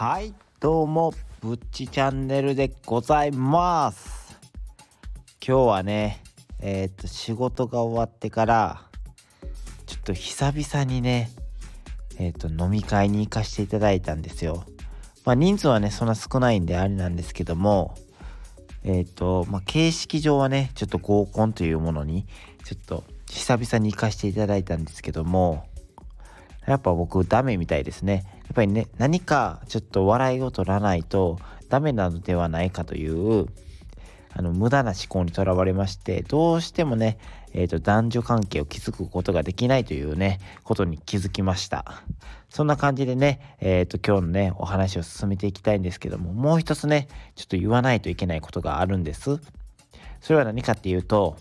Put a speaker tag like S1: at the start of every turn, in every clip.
S1: はいどうもぶっちチャンネルでございます今日はねえー、っと仕事が終わってからちょっと久々にねえー、っと飲み会に行かせていただいたんですよまあ人数はねそんな少ないんであれなんですけどもえっ、とまあ形式上はねちょっと合コンというものにちょっと久々に行かせていただいたんですけどもやっぱ僕ダメみたいですね。やっぱりね、何かちょっと笑いを取らないとダメなのではないかという、あの、無駄な思考にとらわれまして、どうしてもね、えっ、ー、と、男女関係を築くことができないというね、ことに気づきました。そんな感じでね、えっ、ー、と、今日のね、お話を進めていきたいんですけども、もう一つね、ちょっと言わないといけないことがあるんです。それは何かっていうと、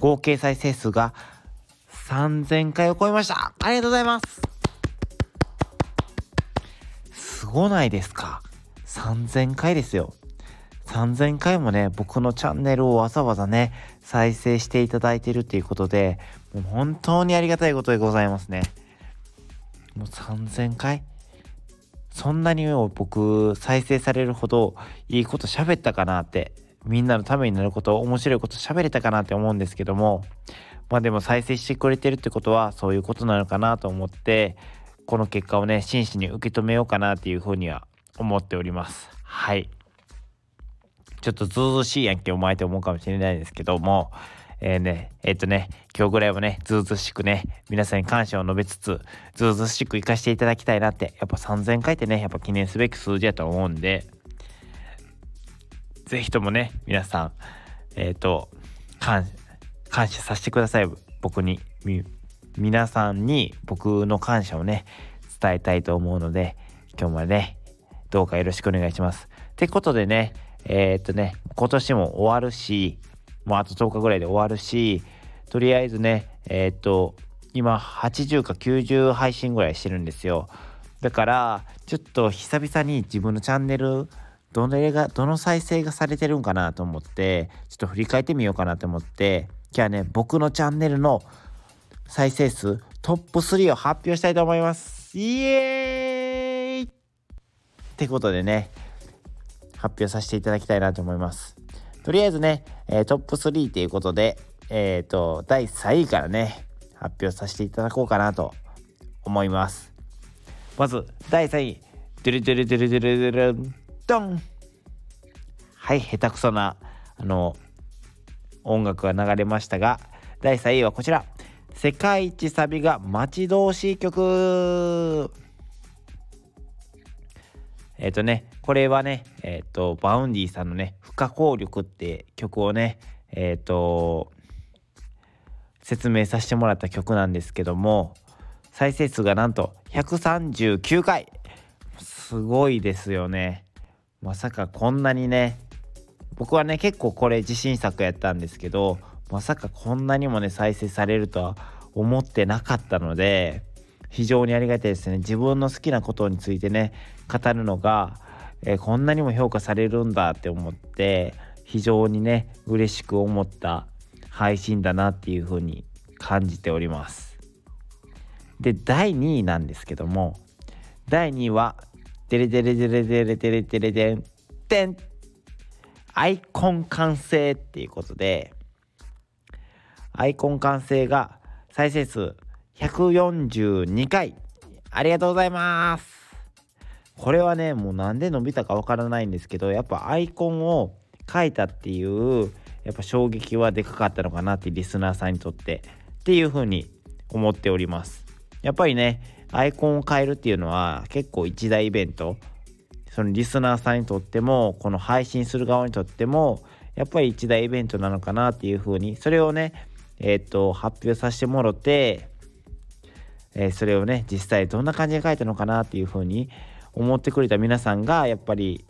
S1: 合計再生数が3000回を超えましたありがとうございますごないですか ?3000 回ですよ。3000回もね、僕のチャンネルをわざわざね、再生していただいてるっていうことで、もう本当にありがたいことでございますね。もう3000回そんなに僕、再生されるほどいいこと喋ったかなって、みんなのためになること、面白いこと喋れたかなって思うんですけども、まあでも再生してくれてるってことはそういうことなのかなと思って、この結果をね、真摯に受け止めようかなっていうふうには思っております。はい。ちょっとずうずしいやんけ、お前って思うかもしれないですけども、えー、ね、えっ、とね、今日ぐらいはね、ずうずしくね、皆さんに感謝を述べつつ、ずうずしく生かしていただきたいなって、やっぱ3000回ってね、やっぱ記念すべき数字やと思うんで、ぜひともね、皆さん、えっ、ー、と、感謝させてください、僕に。皆さんに僕の感謝をね、伝えたいと思うので、今日もね、どうかよろしくお願いします。ってことでね、えー、っとね、今年も終わるし、もうあと10日ぐらいで終わるし、とりあえずね、えー、っと、今80か90配信ぐらいしてるんですよ。だから、ちょっと久々に自分のチャンネル、どのが、どの再生がされてるんかなと思って、ちょっと振り返ってみようかなと思って、今日はね、僕のチャンネルの再生数トップ3を発表したいと思います。イエーイってことでね、発表させていただきたいなと思います。とりあえずね、えー、トップ3っていうことで、えっ、ー、と、第3位からね、発表させていただこうかなと思います。まず、第3位。ドゥルドゥルドゥルドゥルドゥルドンはい、下手くそな、あの、音楽が流れましたが、第3位はこちら。世界一サビが待ち遠しい曲えっ、ー、とね、これはね、えっ、ー、と、 Vaundyさんのね、不可抗力って曲をね、えっ、ー、と、説明させてもらった曲なんですけども、再生数がなんと139回すごいですよね。まさかこんなにね、僕はね、結構これ自信作やったんですけど、まさかこんなにもね再生されるとは思ってなかったので非常にありがたいですね。自分の好きなことについてね語るのが、えー、こんなにも評価されるんだって思って非常にね嬉しく思った配信だなっていう風に感じております。で第2位なんですけども第2位はデレデレデレデレデレデレデンデンアイコン完成っていうことでアイコン完成が再生数142回。ありがとうございます。これはね、もうなんで伸びたかわからないんですけど、やっぱアイコンを書いたっていう、やっぱ衝撃はでかかったのかなってリスナーさんにとってっていう風に思っております。やっぱりね、アイコンを変えるっていうのは結構一大イベント。そのリスナーさんにとっても、この配信する側にとっても、やっぱり一大イベントなのかなっていう風に、それをね、えっ、と、発表させてもろて、えー、それをね、実際どんな感じで書いたのかなっていうふうに思ってくれた皆さんが、やっぱり、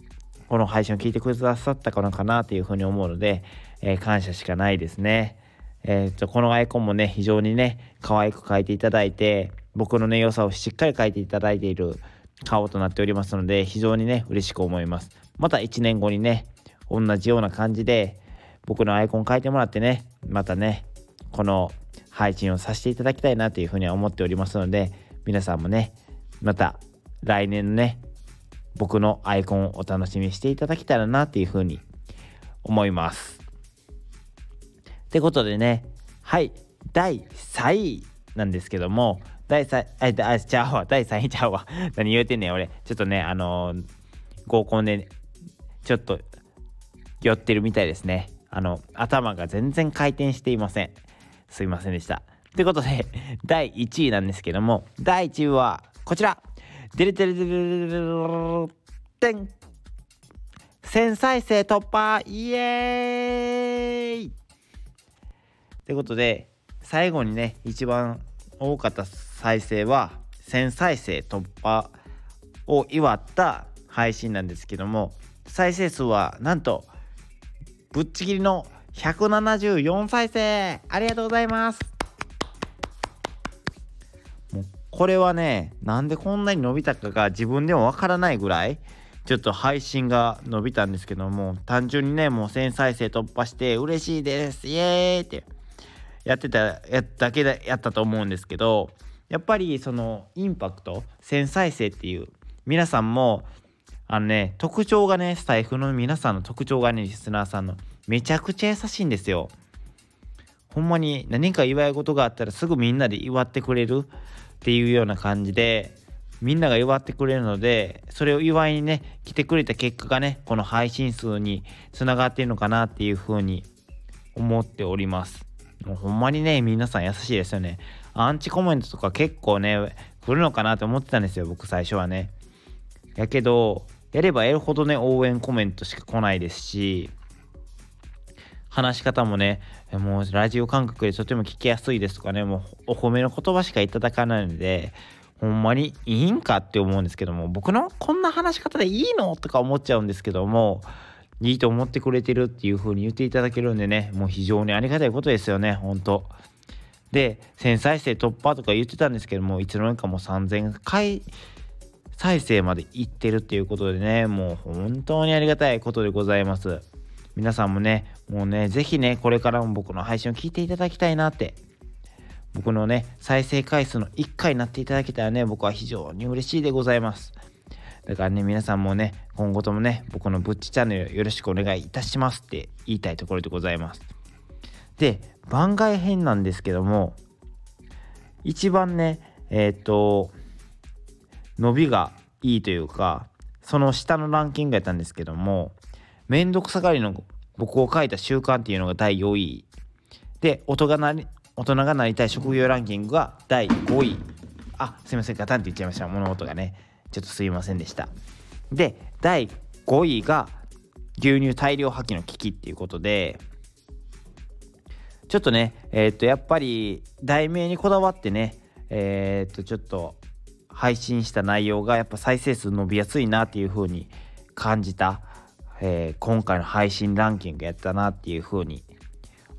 S1: この配信を聞いてくださったのかなっていうふうに思うので、えー、感謝しかないですね。えっ、と、このアイコンもね、非常にね、可愛く描いていただいて、僕のね、良さをしっかり描いていただいている顔となっておりますので、非常にね、嬉しく思います。また1年後にね、同じような感じで、僕のアイコン書いてもらってね、またね、この配信をさせていただきたいなというふうには思っておりますので皆さんもねまた来年のね僕のアイコンをお楽しみしていただけたらなっていうふうに思います。ってことでねはい第3位なんですけども第3位あちゃうわ第3位ちゃうわ。何言うてんねん俺。ちょっとねあのー、合コンで、ちょっと酔ってるみたいですね。あの頭が全然回転していません。すいませんでした。ということで 第1位なんですけども第1位はこちら。デレデレデレデレデレデン1000再生突破イエーイということで最後にね一番多かった再生は1000再生突破を祝った配信なんですけども再生数はなんとぶっちぎりの174再生ありがとうございます。もうこれはねなんでこんなに伸びたかが自分でもわからないぐらいちょっと配信が伸びたんですけども単純にねもう1000再生突破して嬉しいです。イエーイってやってたやだけでやったと思うんですけどやっぱりそのインパクト1000再生っていう皆さんもあのね特徴がねスタイフの皆さんの特徴がねリスナーさんのめちゃくちゃ優しいんですよ。ほんまに何か祝い事があったらすぐみんなで祝ってくれる？っていうような感じでみんなが祝ってくれるのでそれを祝いにね来てくれた結果がねこの配信数につながっているのかなっていうふうに思っております。もうほんまにね皆さん優しいですよね。アンチコメントとか結構ね来るのかなと思ってたんですよ僕最初はね。やけどやればやるほどね応援コメントしか来ないですし話し方もねもうラジオ感覚でとても聞きやすいですとかねもうお褒めの言葉しかいただかないのでほんまにいいんかって思うんですけども僕のこんな話し方でいいのとか思っちゃうんですけどもいいと思ってくれてるっていう風に言っていただけるんでねもう非常にありがたいことですよね本当で1000再生突破とか言ってたんですけどもいつの間にかもう3000回再生までいってるっていうことでねもう本当にありがたいことでございます。皆さんもねもうね是非ねこれからも僕の配信を聞いていただきたいなって。僕のね再生回数の1回になっていただけたらね僕は非常に嬉しいでございます。だからね皆さんもね今後ともね僕のぶっちチャンネルよろしくお願いいたしますって言いたいところでございます。で番外編なんですけども一番ねえっ、と伸びがいいというかその下のランキングやったんですけどもめんどくさがりの僕を書いた習慣っていうのが第4位。で大人がなり大人がなりたい職業ランキングが第5位。あすいませんガタンって言っちゃいました。物事がね。ちょっとすいませんでした。で第5位が牛乳大量破棄の危機っていうことで。ちょっとねえー、っとやっぱり題名にこだわってねえー、っとちょっと配信した内容がやっぱ再生数伸びやすいなっていう風に感じた、えー、今回の配信ランキングやったなっていう風に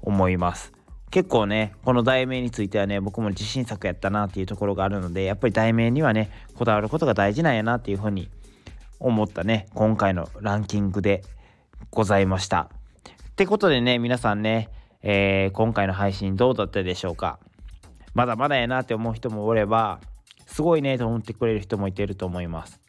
S1: 思います。結構ねこの題名についてはね僕も自信作やったなっていうところがあるのでやっぱり題名にはねこだわることが大事なんやなっていう風に思ったね今回のランキングでございました。ってことでね皆さんね、えー、今回の配信どうだったでしょうか。まだまだやなって思う人もおればすごいねと思ってくれる人もいてると思います。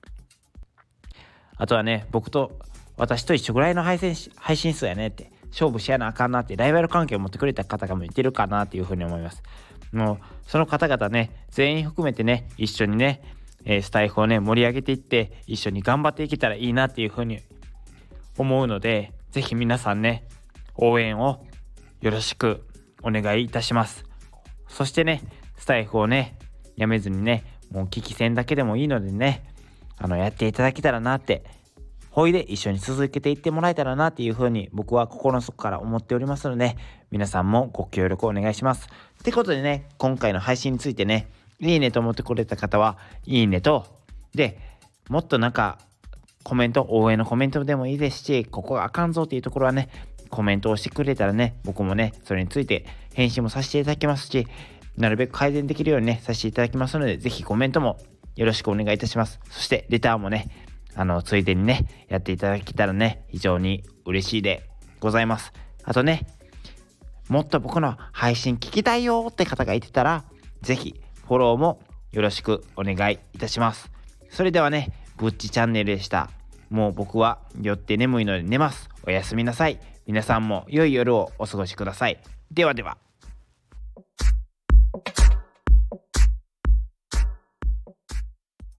S1: あとはね僕と私と一緒ぐらいの配信配信数やねって勝負しやなあかんなってライバル関係を持ってくれた方がもいてるかなっていうふうに思います。もうその方々ね全員含めてね一緒にね、えー、スタイフをね盛り上げていって一緒に頑張っていけたらいいなっていうふうに思うので是非皆さんね応援をよろしくお願いいたします。そしてねスタイフをねやめずにねもう危機戦だけでもいいのでねあのやっていただけたらなってほいで一緒に続けていってもらえたらなっていうふうに僕は心の底から思っておりますので皆さんもご協力お願いします。ってことでね今回の配信についてねいいねと思ってくれた方はいいねとでもっとなんかコメント応援のコメントでもいいですしここがあかんぞっていうところはねコメントをしてくれたらね僕もねそれについて返信もさせていただきますしなるべく改善できるようにね、させていただきますので、ぜひコメントもよろしくお願いいたします。そして、レターもね、あの、ついでにね、やっていただけたらね、非常に嬉しいでございます。あとね、もっと僕の配信聞きたいよって方がいてたら、ぜひフォローもよろしくお願いいたします。それではね、ぶっちチャンネルでした。もう僕は酔って眠いので寝ます。おやすみなさい。皆さんも良い夜をお過ごしください。ではでは。